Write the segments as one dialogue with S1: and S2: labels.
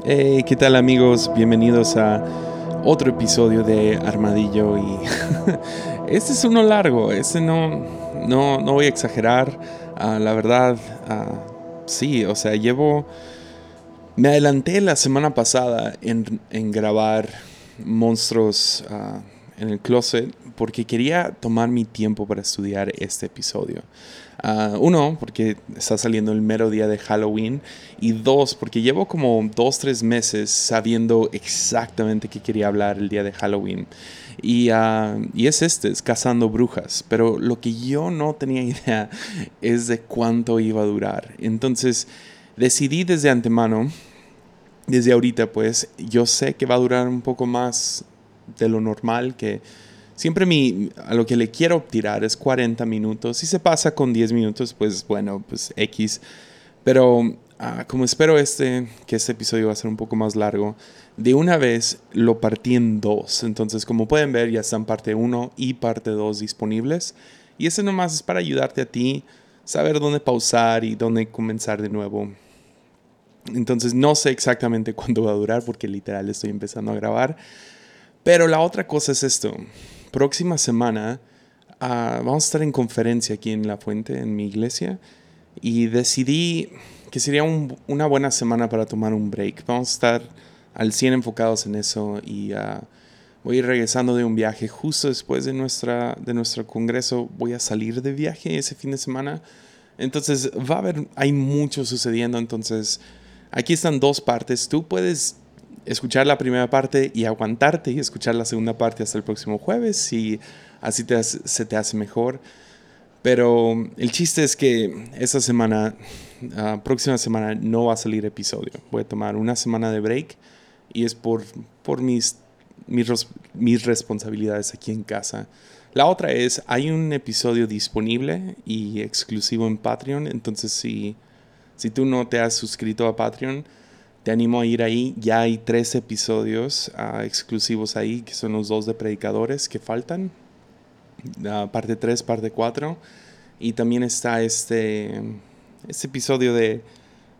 S1: Hey, ¿qué tal amigos? Bienvenidos a otro episodio de Armadillo y este es uno largo, este no, no, no voy a exagerar, ah, la verdad, uh, sí, o sea, llevo, me adelanté la semana pasada en, grabar monstruos uh, en el closet porque quería tomar mi tiempo para estudiar este episodio. Uh, uno, porque está saliendo el mero día de Halloween. Y dos, porque llevo como dos, tres meses sabiendo exactamente qué quería hablar el día de Halloween. Y, uh, y, es este, es cazando brujas. Pero lo que yo no tenía idea es de cuánto iba a durar. Entonces decidí desde antemano, desde ahorita pues, yo sé que va a durar un poco más de lo normal, que siempre mi, a lo que le quiero tirar es 40 minutos. Si se pasa con 10 minutos, pues bueno, pues X. Pero ah, como espero este, que este episodio va a ser un poco más largo, de una vez lo partí en dos. Entonces, como pueden ver, ya están parte 1 y parte 2 disponibles. Y ese nomás es para ayudarte a ti, saber dónde pausar y dónde comenzar de nuevo. Entonces, no sé exactamente cuándo va a durar porque literal estoy empezando a grabar. Pero la otra cosa es esto. Próxima semana uh, vamos a estar en conferencia aquí en La Fuente, en mi iglesia, y decidí que sería un, una buena semana para tomar un break. Vamos a estar al 100 enfocados en eso y uh, voy a ir regresando de un viaje justo después de, nuestra, de nuestro congreso. Voy a salir de viaje ese fin de semana. Entonces va a haber, hay mucho sucediendo. Entonces aquí están dos partes. Tú puedes escuchar la primera parte y aguantarte y escuchar la segunda parte hasta el próximo jueves y así te se te hace mejor. Pero el chiste es que esta semana, uh, próxima semana, no va a salir episodio. Voy a tomar una semana de break y es por, por mis, mis, mis responsabilidades aquí en casa. La otra es, hay un episodio disponible y exclusivo en Patreon, entonces si, si tú no te has suscrito a Patreon, te animo a ir ahí. Ya hay tres episodios uh, exclusivos ahí, que son los dos de predicadores que faltan. Uh, parte 3, parte 4. Y también está este, este episodio de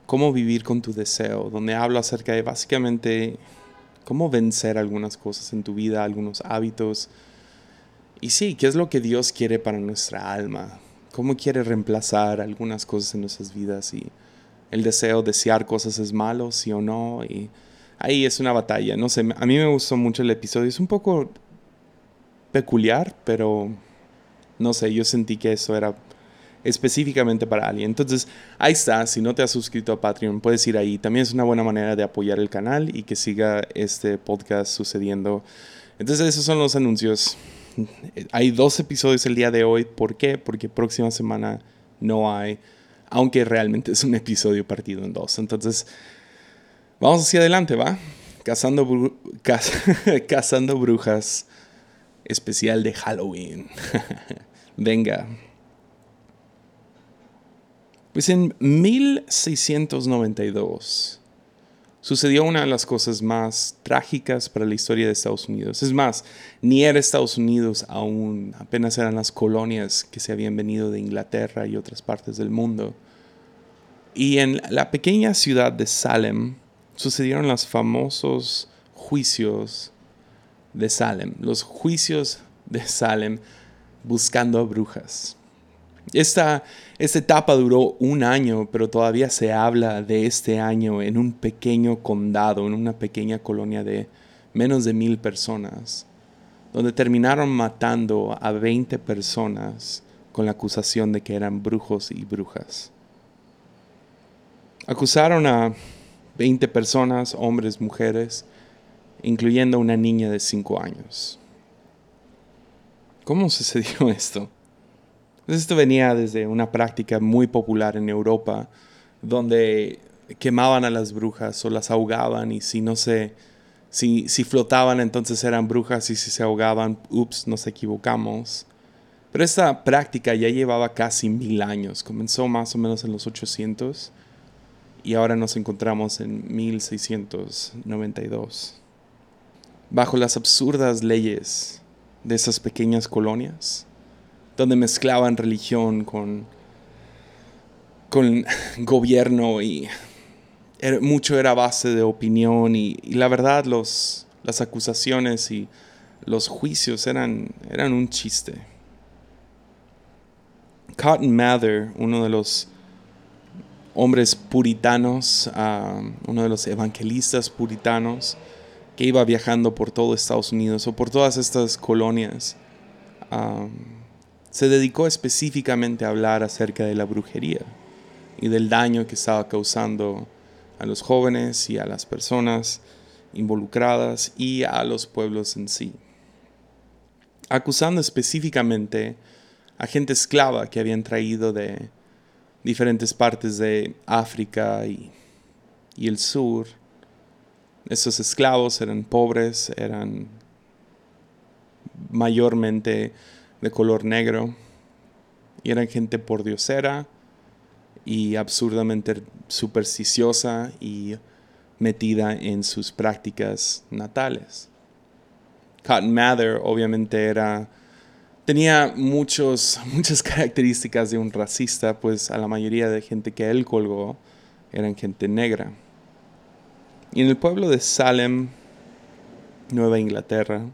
S1: cómo vivir con tu deseo, donde hablo acerca de básicamente cómo vencer algunas cosas en tu vida, algunos hábitos. Y sí, qué es lo que Dios quiere para nuestra alma, cómo quiere reemplazar algunas cosas en nuestras vidas y el deseo, desear cosas es malo, sí o no. Y ahí es una batalla. No sé, a mí me gustó mucho el episodio. Es un poco peculiar, pero no sé, yo sentí que eso era específicamente para alguien. Entonces, ahí está. Si no te has suscrito a Patreon, puedes ir ahí. También es una buena manera de apoyar el canal y que siga este podcast sucediendo. Entonces, esos son los anuncios. Hay dos episodios el día de hoy. ¿Por qué? Porque próxima semana no hay aunque realmente es un episodio partido en dos. Entonces, vamos hacia adelante, ¿va? Cazando, Cazando brujas, especial de Halloween. Venga. Pues en 1692 sucedió una de las cosas más trágicas para la historia de Estados Unidos. Es más, ni era Estados Unidos aún, apenas eran las colonias que se habían venido de Inglaterra y otras partes del mundo. Y en la pequeña ciudad de Salem sucedieron los famosos juicios de Salem, los juicios de Salem buscando a brujas. Esta, etapa duró un año, pero todavía se habla de este año en un pequeño condado, en una pequeña colonia de menos de mil personas, donde terminaron matando a 20 personas con la acusación de que eran brujos y brujas. Acusaron a 20 personas, hombres, mujeres, incluyendo una niña de 5 años. ¿Cómo sucedió esto? Esto venía desde una práctica muy popular en Europa, donde quemaban a las brujas o las ahogaban y si no se, si, si flotaban entonces eran brujas y si se ahogaban, ups, nos equivocamos. Pero esta práctica ya llevaba casi mil años, comenzó más o menos en los 800 y ahora nos encontramos en 1692. Bajo las absurdas leyes de esas pequeñas colonias, donde mezclaban religión con, con gobierno y mucho era base de opinión y, la verdad los, las acusaciones y los juicios eran, eran un chiste. Cotton Mather, uno de los hombres puritanos, uno de los evangelistas puritanos que iba viajando por todo Estados Unidos o por todas estas colonias, se dedicó específicamente a hablar acerca de la brujería y del daño que estaba causando a los jóvenes y a las personas involucradas y a los pueblos en sí, acusando específicamente a gente esclava que habían traído de diferentes partes de África y, el sur. Esos esclavos eran pobres, eran mayormente de color negro y eran gente pordiosera y absurdamente supersticiosa y metida en sus prácticas natales. Cotton Mather obviamente era tenía muchos, muchas características de un racista, pues a la mayoría de gente que él colgó eran gente negra. Y en el pueblo de Salem, Nueva Inglaterra,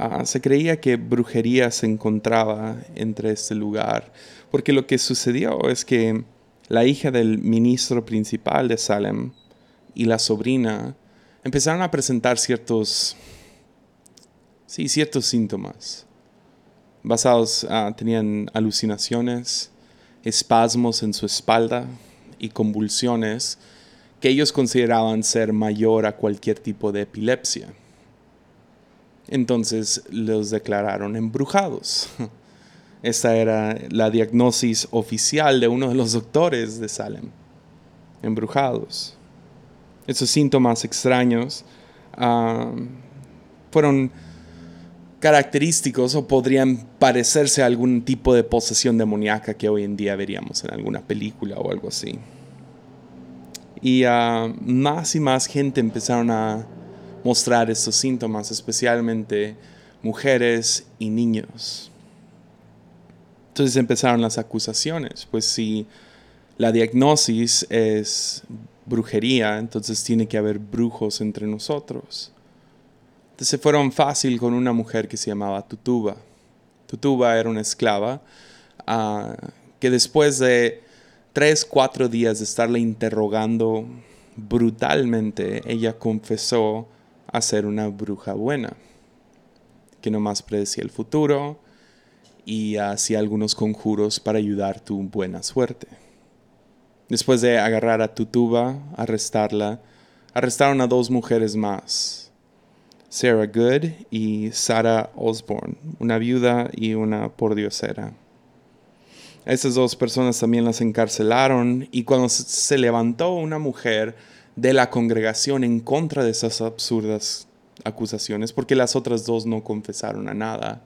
S1: ah, se creía que brujería se encontraba entre este lugar, porque lo que sucedió es que la hija del ministro principal de Salem y la sobrina empezaron a presentar ciertos, sí, ciertos síntomas basados, ah, tenían alucinaciones, espasmos en su espalda y convulsiones que ellos consideraban ser mayor a cualquier tipo de epilepsia. Entonces los declararon embrujados. Esta era la diagnosis oficial de uno de los doctores de Salem. Embrujados. Esos síntomas extraños ah, fueron característicos o podrían parecerse a algún tipo de posesión demoníaca que hoy en día veríamos en alguna película o algo así. Y ah, más y más gente empezaron a mostrar estos síntomas, especialmente mujeres y niños. Entonces empezaron las acusaciones, pues si la diagnosis es brujería, entonces tiene que haber brujos entre nosotros se fueron fácil con una mujer que se llamaba Tutuba. Tutuba era una esclava ah, que después de tres, cuatro días de estarle interrogando brutalmente, ella confesó a ser una bruja buena, que nomás predecía el futuro y hacía algunos conjuros para ayudar tu buena suerte. Después de agarrar a Tutuba, arrestarla, arrestaron a dos mujeres más Sarah Good y Sarah Osborne, una viuda y una pordiosera. Estas dos personas también las encarcelaron y cuando se levantó una mujer de la congregación en contra de esas absurdas acusaciones, porque las otras dos no confesaron a nada,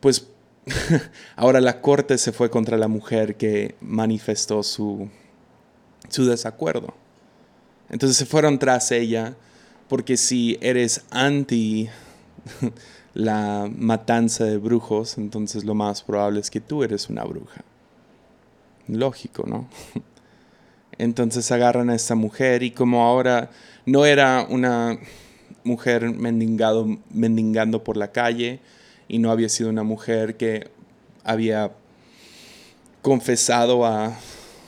S1: pues ahora la corte se fue contra la mujer que manifestó su, su desacuerdo. Entonces se fueron tras ella porque si eres anti la matanza de brujos, entonces lo más probable es que tú eres una bruja. Lógico, ¿no? Entonces agarran a esta mujer y como ahora no era una mujer mendigado, mendigando por la calle y no había sido una mujer que había confesado a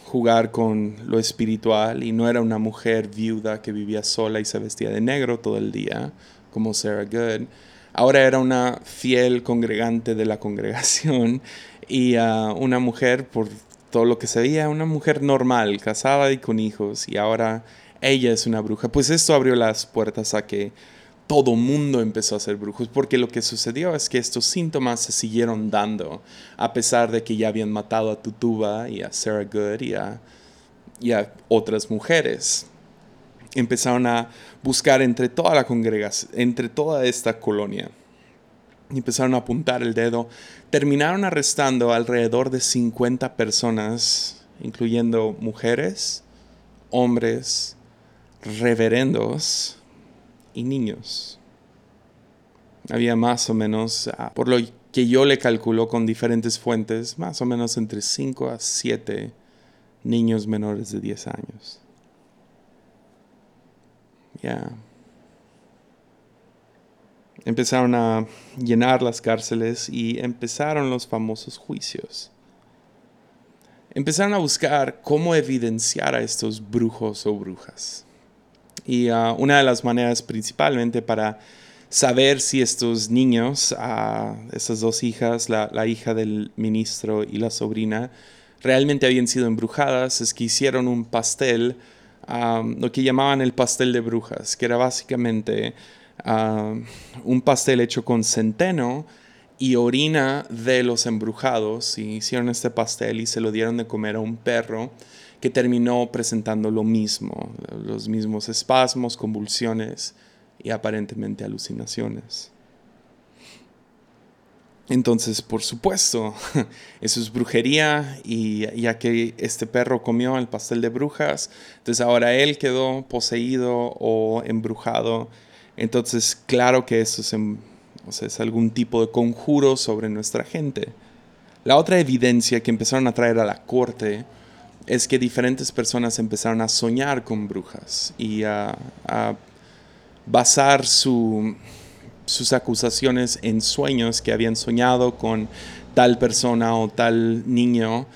S1: jugar con lo espiritual y no era una mujer viuda que vivía sola y se vestía de negro todo el día, como Sarah Good. Ahora era una fiel congregante de la congregación y uh, una mujer, por todo lo que se veía, una mujer normal, casada y con hijos, y ahora ella es una bruja. Pues esto abrió las puertas a que todo mundo empezó a ser brujos, porque lo que sucedió es que estos síntomas se siguieron dando, a pesar de que ya habían matado a Tutuba y a Sarah Good y a, y a otras mujeres. Empezaron a buscar entre toda la congregación, entre toda esta colonia. Y empezaron a apuntar el dedo. Terminaron arrestando alrededor de 50 personas, incluyendo mujeres, hombres, reverendos, y niños. Había más o menos, ah, por lo que yo le calculo con diferentes fuentes, más o menos entre 5 a 7 niños menores de 10 años. Ya. Empezaron a llenar las cárceles y empezaron los famosos juicios. Empezaron a buscar cómo evidenciar a estos brujos o brujas. Y ah, una de las maneras principalmente para saber si estos niños, uh, estas dos hijas, la, la, hija del ministro y la sobrina, realmente habían sido embrujadas, es que hicieron un pastel, lo que llamaban el pastel de brujas, que era básicamente un pastel hecho con centeno y orina de los embrujados, y hicieron este pastel y se lo dieron de comer a un perro que terminó presentando lo mismo, los mismos espasmos, convulsiones y aparentemente alucinaciones. Entonces, por supuesto, eso es brujería y ya que este perro comió el pastel de brujas, entonces ahora él quedó poseído o embrujado. Entonces, claro que eso es, algún tipo de conjuro sobre nuestra gente. La otra evidencia que empezaron a traer a la corte es que diferentes personas empezaron a soñar con brujas y a basar su, sus acusaciones en sueños que habían soñado con tal persona o tal niño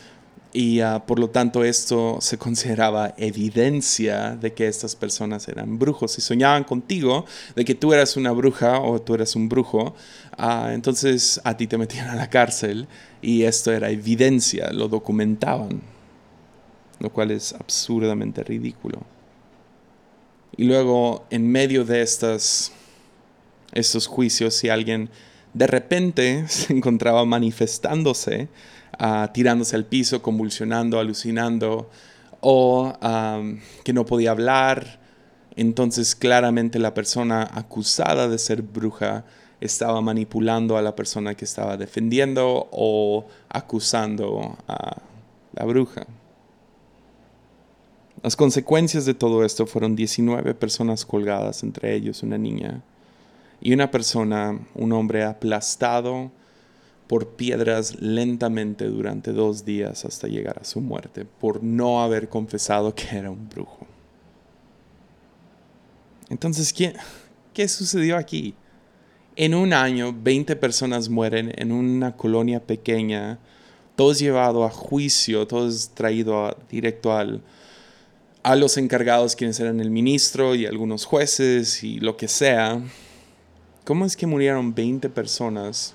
S1: y ah, por lo tanto esto se consideraba evidencia de que estas personas eran brujos. Si soñaban contigo de que tú eras una bruja o tú eras un brujo, uh, entonces a ti te metían a la cárcel y esto era evidencia, lo documentaban, lo cual es absurdamente ridículo. Y luego en medio de estas estos juicios si alguien de repente se encontraba manifestándose, ah, tirándose al piso, convulsionando, alucinando, o que no podía hablar. Entonces claramente la persona acusada de ser bruja estaba manipulando a la persona que estaba defendiendo o acusando a la bruja. Las consecuencias de todo esto fueron 19 personas colgadas, entre ellos una niña y una persona, un hombre aplastado por piedras lentamente durante dos días hasta llegar a su muerte, por no haber confesado que era un brujo. Entonces, ¿qué, qué sucedió aquí? En un año, 20 personas mueren en una colonia pequeña, todos llevados a juicio, todos traídos directo al, a los encargados, quienes eran el ministro y algunos jueces y lo que sea ¿Cómo es que murieron 20 personas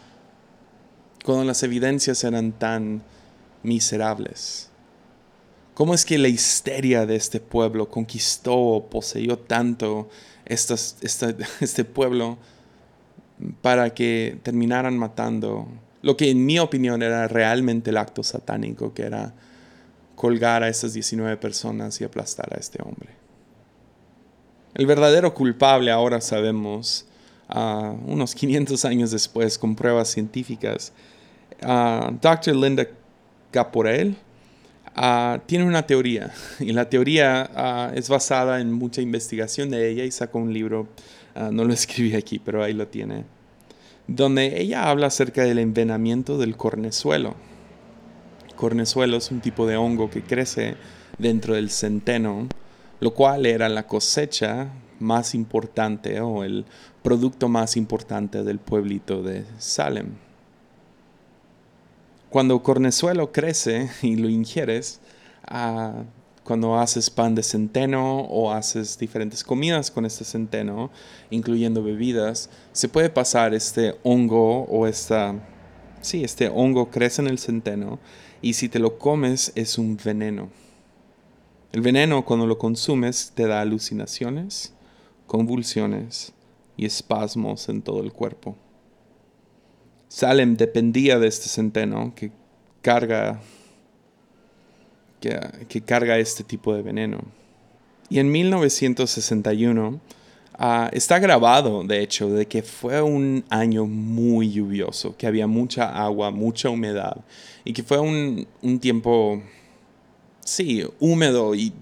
S1: cuando las evidencias eran tan miserables? ¿Cómo es que la histeria de este pueblo conquistó o poseyó tanto este pueblo para que terminaran matando lo que en mi opinión era realmente el acto satánico, que era colgar a esas 19 personas y aplastar a este hombre? El verdadero culpable ahora sabemos unos 500 años después con pruebas científicas. Dr. Linda Caporel tiene una teoría y la teoría es basada en mucha investigación de ella y sacó un libro, no lo escribí aquí, pero ahí lo tiene, donde ella habla acerca del envenenamiento del cornezuelo. Cornezuelo es un tipo de hongo que crece dentro del centeno, lo cual era la cosecha más importante o el producto más importante del pueblito de Salem. Cuando cornezuelo crece y lo ingieres, ah, cuando haces pan de centeno o haces diferentes comidas con este centeno, incluyendo bebidas, se puede pasar este hongo o esta, sí, este hongo crece en el centeno y si te lo comes es un veneno. El veneno cuando lo consumes te da alucinaciones, convulsiones y espasmos en todo el cuerpo. Salem dependía de este centeno que carga, que, carga este tipo de veneno. Y en 1961 ah, está grabado, de hecho, de que fue un año muy lluvioso, que había mucha agua, mucha humedad y que fue un, un tiempo sí, húmedo y,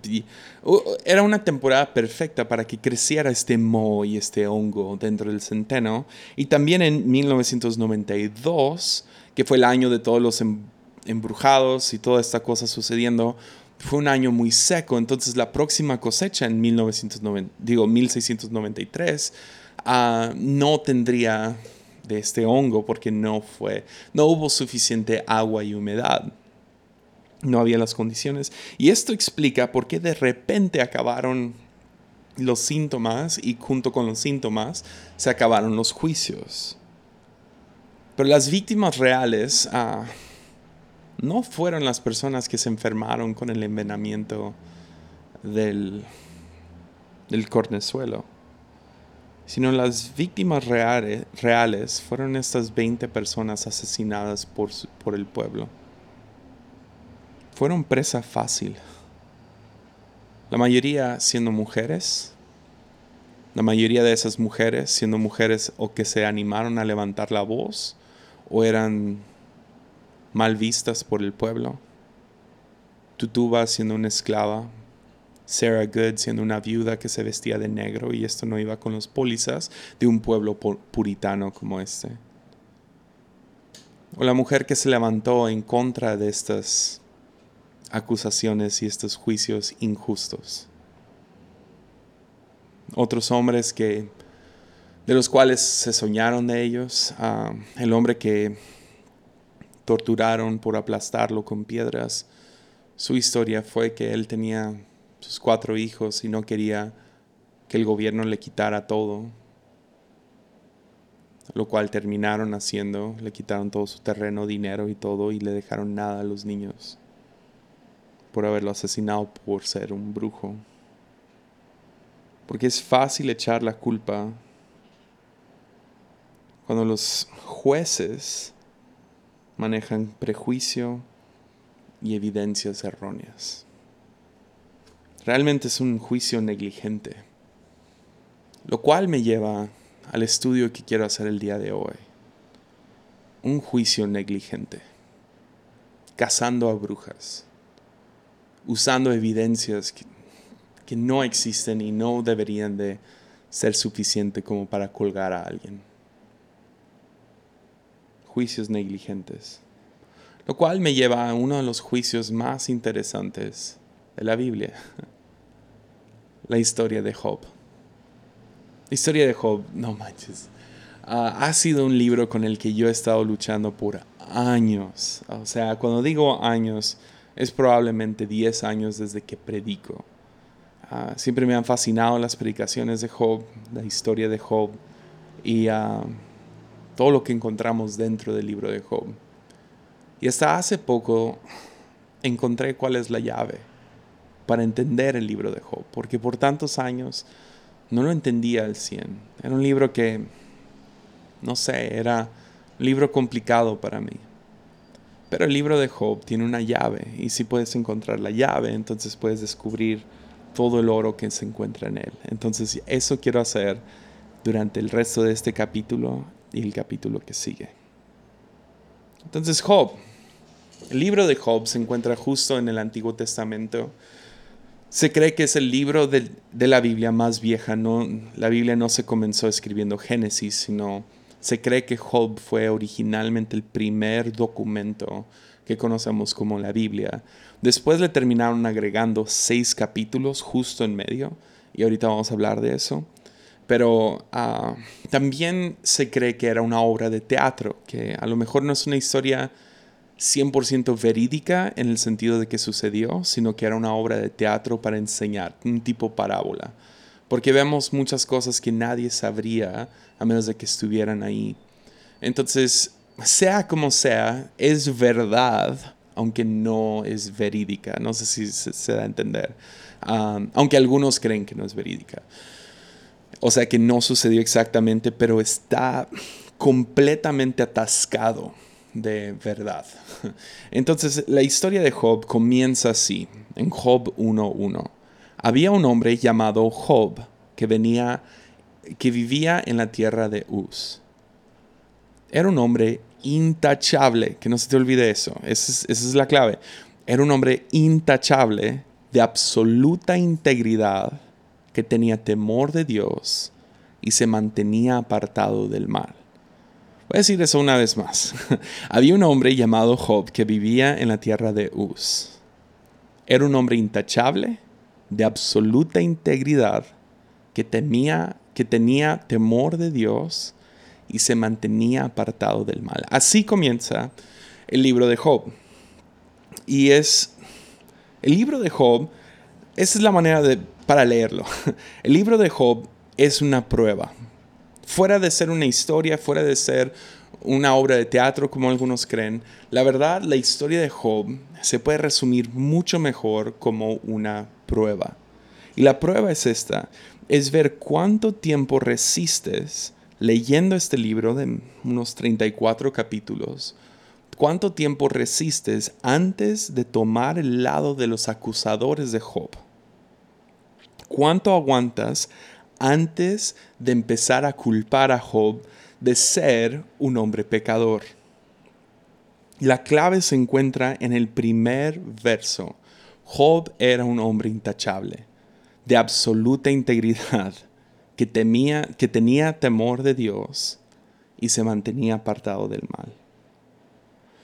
S1: era una temporada perfecta para que creciera este moho y este hongo dentro del centeno. Y también en 1992, que fue el año de todos los em, embrujados y toda esta cosa sucediendo, fue un año muy seco, entonces la próxima cosecha en 1990, digo, 1693 ah, no tendría de este hongo porque no fue, no hubo suficiente agua y humedad. No había las condiciones. Y esto explica por qué de repente acabaron los síntomas y junto con los síntomas se acabaron los juicios. Pero las víctimas reales ah, no fueron las personas que se enfermaron con el envenenamiento del, del cornezuelo, sino las víctimas reales, reales fueron estas 20 personas asesinadas por, por el pueblo. Fueron presa fácil. La mayoría siendo mujeres, la mayoría de esas mujeres siendo mujeres o que se animaron a levantar la voz o eran mal vistas por el pueblo. Tutuba siendo una esclava, Sarah Good siendo una viuda que se vestía de negro y esto no iba con los pólizas de un pueblo puritano como este. O la mujer que se levantó en contra de estas acusaciones y estos juicios injustos. Otros hombres que de los cuales se soñaron de ellos, ah, el hombre que torturaron por aplastarlo con piedras. Su historia fue que él tenía sus cuatro hijos y no quería que el gobierno le quitara todo, lo cual terminaron haciendo, le quitaron todo su terreno, dinero y todo y le dejaron nada a los niños por haberlo asesinado por ser un brujo. Porque es fácil echar la culpa cuando los jueces manejan prejuicio y evidencias erróneas. Realmente es un juicio negligente, lo cual me lleva al estudio que quiero hacer el día de hoy. Un juicio negligente, cazando a brujas, usando evidencias que, que no existen y no deberían de ser suficiente como para colgar a alguien juicios negligentes. Lo cual me lleva a uno de los juicios más interesantes de la Biblia, la historia de Job. La historia de Job, no manches, ah, ha sido un libro con el que yo he estado luchando por años. O sea, cuando digo años, es probablemente 10 años desde que predico. Ah, siempre me han fascinado las predicaciones de Job, la historia de Job. Y uh, todo lo que encontramos dentro del libro de Job. Y hasta hace poco encontré cuál es la llave para entender el libro de Job, porque por tantos años no lo entendía al 100. Era un libro que, no sé, era un libro complicado para mí. Pero el libro de Job tiene una llave y si puedes encontrar la llave, entonces puedes descubrir todo el oro que se encuentra en él. Entonces eso quiero hacer durante el resto de este capítulo y el capítulo que sigue. Entonces Job, el libro de Job se encuentra justo en el Antiguo Testamento. Se cree que es el libro de, la Biblia más vieja. No, la Biblia no se comenzó escribiendo Génesis, sino se cree que Job fue originalmente el primer documento que conocemos como la Biblia. Después le terminaron agregando seis capítulos justo en medio, y ahorita vamos a hablar de eso pero ah, también se cree que era una obra de teatro, que a lo mejor no es una historia 100% verídica en el sentido de que sucedió, sino que era una obra de teatro para enseñar, un tipo parábola. Porque vemos muchas cosas que nadie sabría a menos de que estuvieran ahí. Entonces, sea como sea, es verdad, aunque no es verídica. No sé si se, da a entender. Aunque algunos creen que no es verídica. O sea que no sucedió exactamente, pero está completamente atascado de verdad. Entonces, la historia de Job comienza así, en Job 1.1. Había un hombre llamado Job que venía, que vivía en la tierra de Uz. Era un hombre intachable, que no se te olvide eso, esa es, la clave. Era un hombre intachable, de absoluta integridad, que tenía temor de Dios y se mantenía apartado del mal. Voy a decir eso una vez más. Había un hombre llamado Job que vivía en la tierra de Uz. Era un hombre intachable, de absoluta integridad, que, temía, que tenía temor de Dios y se mantenía apartado del mal. Así comienza el libro de Job. Y es el libro de Job, esa es la manera de, para leerlo. El libro de Job es una prueba. Fuera de ser una historia, fuera de ser una obra de teatro como algunos creen, la verdad la historia de Job se puede resumir mucho mejor como una Y la prueba es esta, es ver cuánto tiempo resistes leyendo este libro de unos 34 capítulos, cuánto tiempo resistes antes de tomar el lado de los acusadores de Job. ¿Cuánto aguantas antes de empezar a culpar a Job de ser un hombre pecador? La clave se encuentra en el primer verso. Job era un hombre intachable, de absoluta integridad que, temía, que tenía temor de Dios y se mantenía apartado del mal.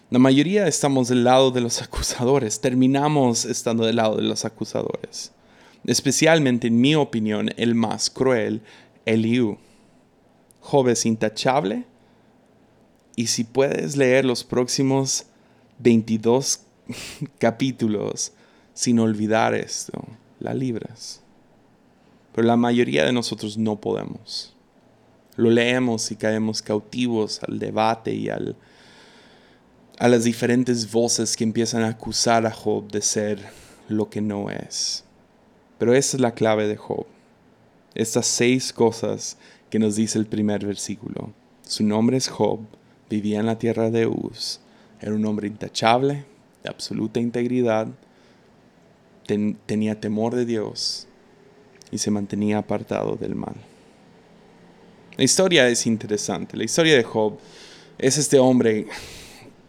S1: La mayoría estamos del lado de los acusadores, terminamos estando del lado de los acusadores. Especialmente, en mi opinión, el más cruel, Eliú. Job es intachable y si puedes leer los próximos 22 capítulos sin olvidar esto, la libras pero la mayoría de nosotros no podemos. Lo leemos y caemos cautivos al debate y al, a las diferentes voces que empiezan a acusar a Job de ser lo que no es. Pero esa es la clave de Job. Estas seis cosas que nos dice el primer versículo. Su nombre es Job, vivía en la tierra de Uz, era un hombre intachable, de absoluta integridad, tenía temor de Dios y se mantenía apartado del mal. La historia es interesante. La historia de Job es este hombre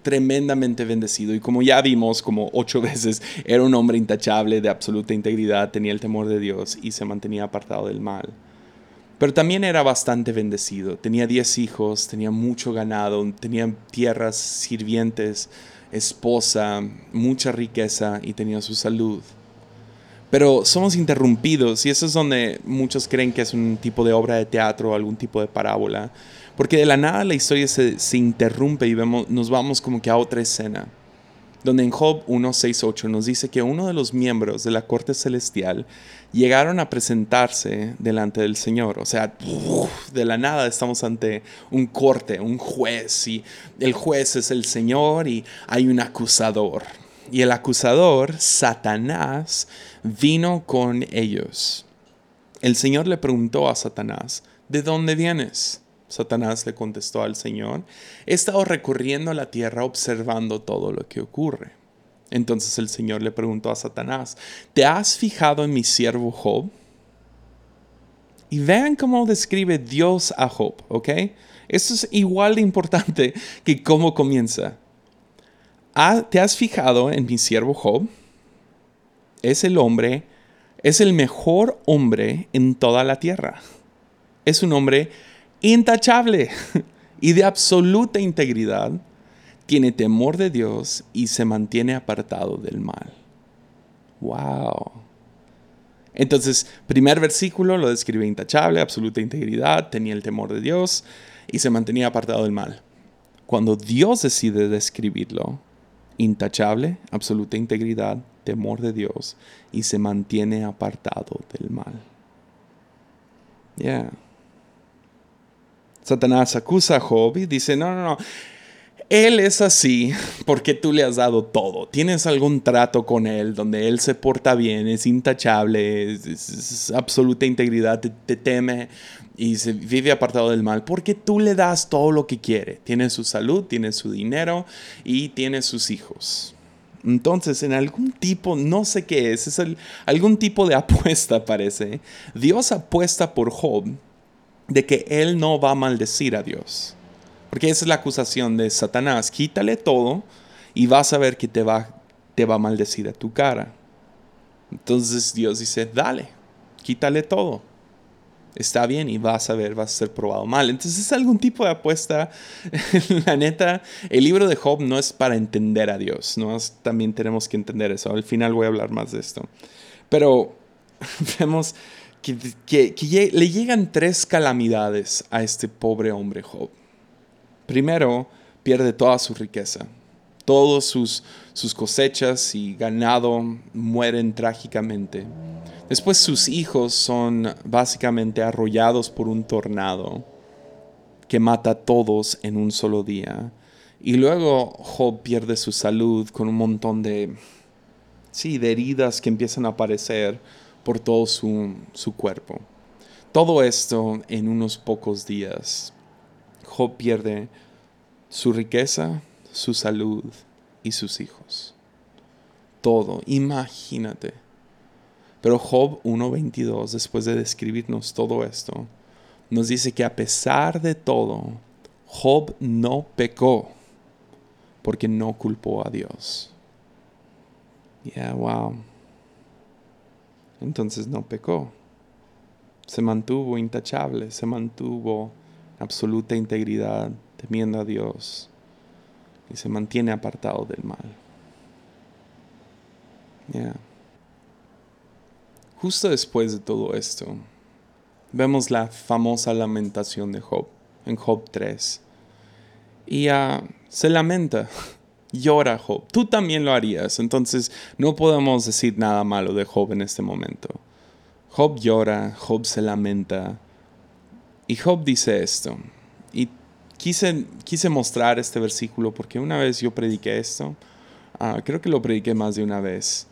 S1: tremendamente bendecido y como ya vimos como ocho veces, era un hombre intachable, de absoluta integridad, tenía el temor de Dios y se mantenía apartado del mal. Pero también era bastante bendecido, tenía diez hijos, tenía mucho ganado, tenía tierras, sirvientes, esposa, mucha riqueza y tenía su salud. Pero somos interrumpidos y eso es donde muchos creen que es un tipo de obra de teatro o algún tipo de parábola. Porque de la nada la historia se, interrumpe y vemos, nos vamos como que a otra escena. Donde en Job 1.6.8 nos dice que uno de los miembros de la corte celestial llegaron a presentarse delante del Señor. O sea, de la nada estamos ante un corte, un juez, y el juez es el Señor y hay un acusador. Y el acusador, Satanás, vino con ellos. El Señor le preguntó a Satanás, ¿de dónde vienes? Satanás le contestó al Señor, he estado recorriendo la tierra observando todo lo que ocurre. Entonces el Señor le preguntó a Satanás, ¿te has fijado en mi siervo Job? Y vean cómo describe Dios a Job, ¿ok? Esto es igual de importante que cómo comienza. ¿Te has fijado en mi siervo Job? es el hombre, es el mejor hombre en toda la tierra. Es un hombre intachable y de absoluta integridad. Tiene temor de Dios y se mantiene apartado del mal. Wow. Entonces, primer versículo lo describe intachable, absoluta integridad, tenía el temor de Dios y se mantenía apartado del mal. Cuando Dios decide describirlo, intachable, absoluta integridad, temor de Dios y se mantiene apartado del mal. Yeah. Satanás acusa a Job y dice, no, no, no, él es así porque tú le has dado todo. Tienes algún trato con él donde él se porta bien, es intachable, es, absoluta integridad, te, te, teme y se vive apartado del mal porque tú le das todo lo que quiere. Tiene su salud, tiene su dinero y tiene sus hijos. Entonces, en algún tipo, no sé qué es, es algún tipo de apuesta parece. Dios apuesta por Job de que él no va a maldecir a Dios. Porque esa es la acusación de Satanás. Quítale todo y vas a ver que te va, te va a maldecir a tu cara. Entonces Dios dice, dale, quítale todo. está bien y vas a ver, vas a ser probado mal. Entonces es algún tipo de apuesta. La neta, el libro de Job no es para entender a Dios, también tenemos que entender eso. Al final voy a hablar más de esto. Pero vemos que, le llegan tres calamidades a este pobre hombre Job. Primero, pierde toda su riqueza. Todas sus, sus cosechas y ganado mueren trágicamente. Después sus hijos son básicamente arrollados por un tornado que mata a todos en un solo día. Y luego Job pierde su salud con un montón de, sí, de heridas que empiezan a aparecer por todo su, su cuerpo. Todo esto en unos pocos días. Job pierde su riqueza, su salud y sus hijos. Todo, imagínate. Pero Job 1.22, después de describirnos todo esto, nos dice que a pesar de todo, Job no pecó porque no culpó a Dios. Yeah, wow. Entonces no pecó. Se mantuvo intachable, se mantuvo absoluta integridad, temiendo a Dios y se mantiene apartado del mal. Justo después de todo esto, vemos la famosa lamentación de Job, en Job 3. Y uh, se lamenta, llora Job. Tú también lo harías, entonces no podemos decir nada malo de Job en este momento. Job llora, Job se lamenta. Y Job dice esto. Y quise, quise mostrar este versículo porque una vez yo prediqué esto. Uh, creo que lo prediqué más de una vez.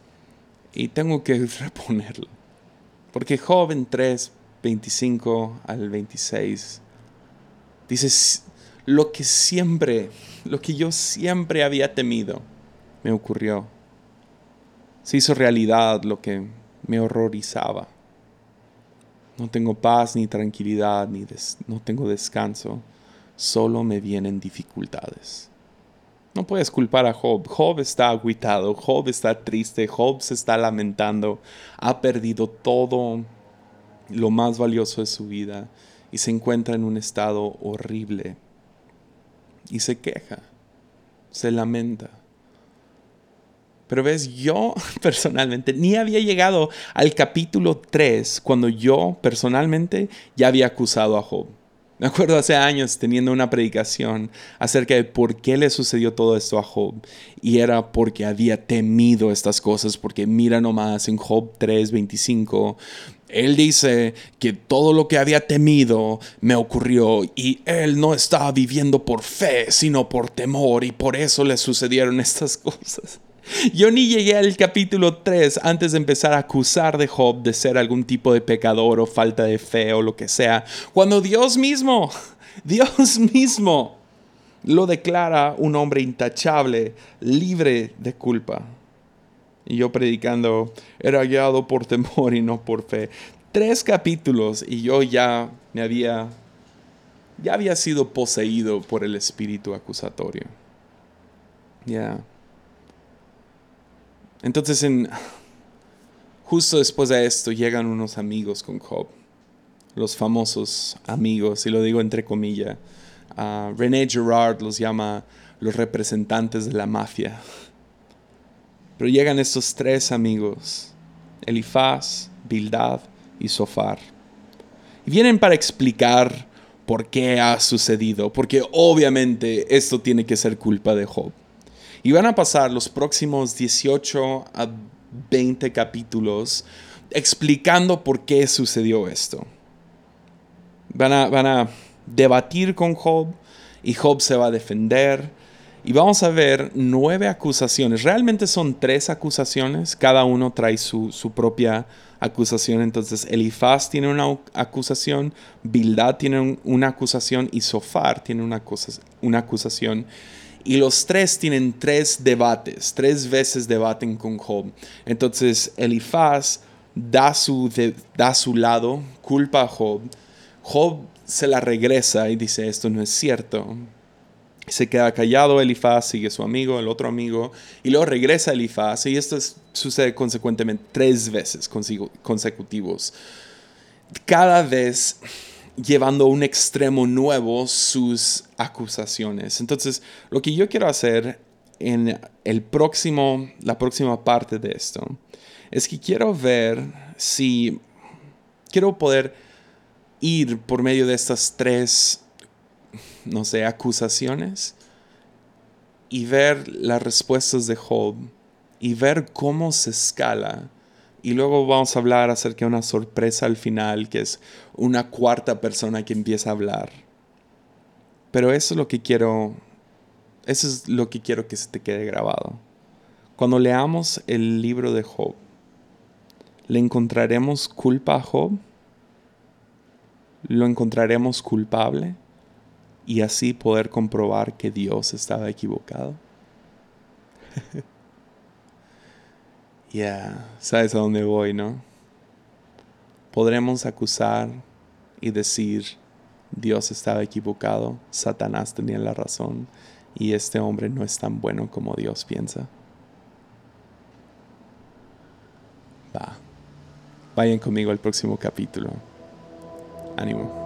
S1: Y tengo que reponerlo. Porque Job en 3, 25 al 26 dice, lo que siempre, lo que yo siempre había temido, me ocurrió. Se hizo realidad lo que me horrorizaba. No tengo paz ni tranquilidad, ni no tengo descanso. Solo me vienen dificultades. No puedes culpar a Job. Job está agüitado, Job está triste, Job se está lamentando, ha perdido todo lo más valioso de su vida y se encuentra en un estado horrible. Y se queja, se lamenta. Pero ves, yo personalmente ni había llegado al capítulo 3 cuando yo personalmente ya había acusado a Job. Me acuerdo hace años teniendo una predicación acerca de por qué le sucedió todo esto a Job. Y era porque había temido estas cosas, porque mira nomás en Job 3:25, él dice que todo lo que había temido me ocurrió y él no estaba viviendo por fe, sino por temor y por eso le sucedieron estas cosas. Yo ni llegué al capítulo 3 antes de empezar a acusar de Job de ser algún tipo de pecador o falta de fe o lo que sea, cuando Dios mismo, Dios mismo lo declara un hombre intachable, libre de culpa. Y yo predicando, era guiado por temor y no por fe. Tres capítulos y yo ya me había, ya había sido poseído por el espíritu acusatorio. Ya. Entonces, en, justo después de esto, llegan unos amigos con Job, los famosos amigos, y lo digo entre comillas. René Girard los llama los representantes de la mafia. Pero llegan estos tres amigos, Elifaz, Bildad y Sofar. Y vienen para explicar por qué ha sucedido, porque obviamente esto tiene que ser culpa de Job. Y van a pasar los próximos 18 a 20 capítulos explicando por qué sucedió esto. Van a, van a debatir con Job y Job se va a defender. Y vamos a ver nueve acusaciones. Realmente son tres acusaciones. Cada uno trae su, su propia acusación. Entonces Elifaz tiene una acusación, Bildad tiene una acusación y Sofar tiene una, una acusación. Y los tres tienen tres debates, tres veces debaten con Job. Entonces Elifaz da su, da su lado, culpa a Job. Job se la regresa y dice, esto no es cierto. Se queda callado Elifaz, sigue su amigo, el otro amigo, y luego regresa Elifaz. Y esto sucede consecuentemente tres veces consecutivos. cada vez llevando a un extremo nuevo sus acusaciones. Entonces, lo que yo quiero hacer en el próximo, la próxima parte de esto es que quiero ver si quiero poder ir por medio de estas tres, no sé, acusaciones y ver las respuestas de Job y ver cómo se escala. Y luego vamos a hablar acerca de una sorpresa al final, que es una cuarta persona que empieza a hablar. Pero eso es lo que quiero, eso es lo que quiero que se te quede grabado. Cuando leamos el libro de Job, ¿le encontraremos culpa a Job? ¿Lo encontraremos culpable? Y así poder comprobar que Dios estaba equivocado. Ya, sabes a dónde voy, ¿no? Podremos acusar y decir, Dios estaba equivocado, Satanás tenía la razón y este hombre no es tan bueno como Dios piensa. Va. Vayan conmigo al próximo capítulo. Ánimo.